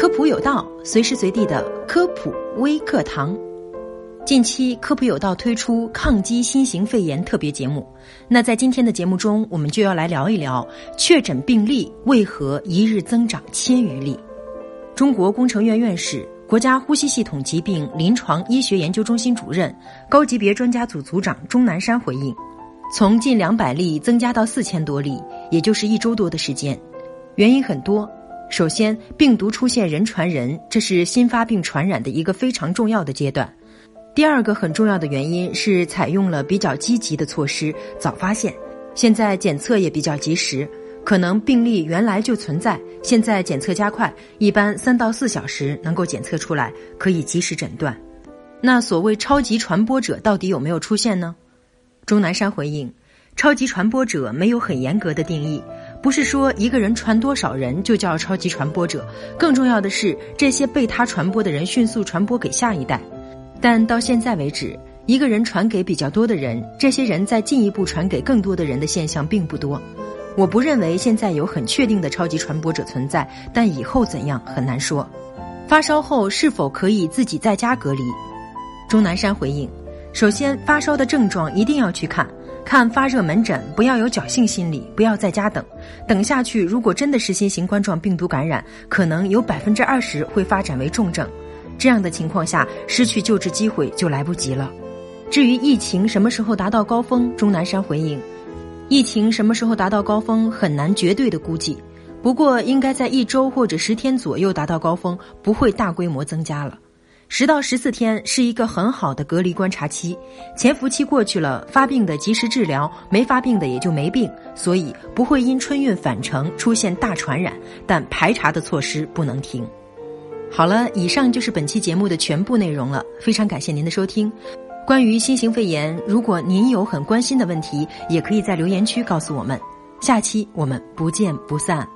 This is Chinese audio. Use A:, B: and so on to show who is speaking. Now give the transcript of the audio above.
A: 科普有道，随时随地的科普微课堂。近期科普有道推出抗击新型肺炎特别节目，那在今天的节目中，我们就要来聊一聊确诊病例为何一日增长千余例。中国工程院院士、国家呼吸系统疾病临床医学研究中心主任、高级别专家组组长钟南山回应：从近两百例增加到四千多例，也就是一周多的时间，原因很多。首先，病毒出现人传人，这是新发病传染的一个非常重要的阶段。第二个很重要的原因是采用了比较积极的措施，早发现。现在检测也比较及时，可能病例原来就存在，现在检测加快，一般三到四小时能够检测出来，可以及时诊断。那所谓超级传播者到底有没有出现呢？钟南山回应：超级传播者没有很严格的定义。不是说一个人传多少人就叫超级传播者，更重要的是这些被他传播的人迅速传播给下一代。但到现在为止，一个人传给比较多的人，这些人再进一步传给更多的人的现象并不多。我不认为现在有很确定的超级传播者存在，但以后怎样很难说。发烧后是否可以自己在家隔离？钟南山回应：首先，发烧的症状一定要去看。看发热门诊，不要有侥幸心理，不要在家等。等下去，如果真的是新型冠状病毒感染，可能有百分之二十会发展为重症。这样的情况下，失去救治机会就来不及了。至于疫情什么时候达到高峰，钟南山回应：疫情什么时候达到高峰很难绝对的估计，不过应该在一周或者十天左右达到高峰，不会大规模增加了。十到十四天是一个很好的隔离观察期，潜伏期过去了，发病的及时治疗，没发病的也就没病，所以不会因春运返程出现大传染，但排查的措施不能停。好了，以上就是本期节目的全部内容了，非常感谢您的收听。关于新型肺炎，如果您有很关心的问题，也可以在留言区告诉我们。下期我们不见不散。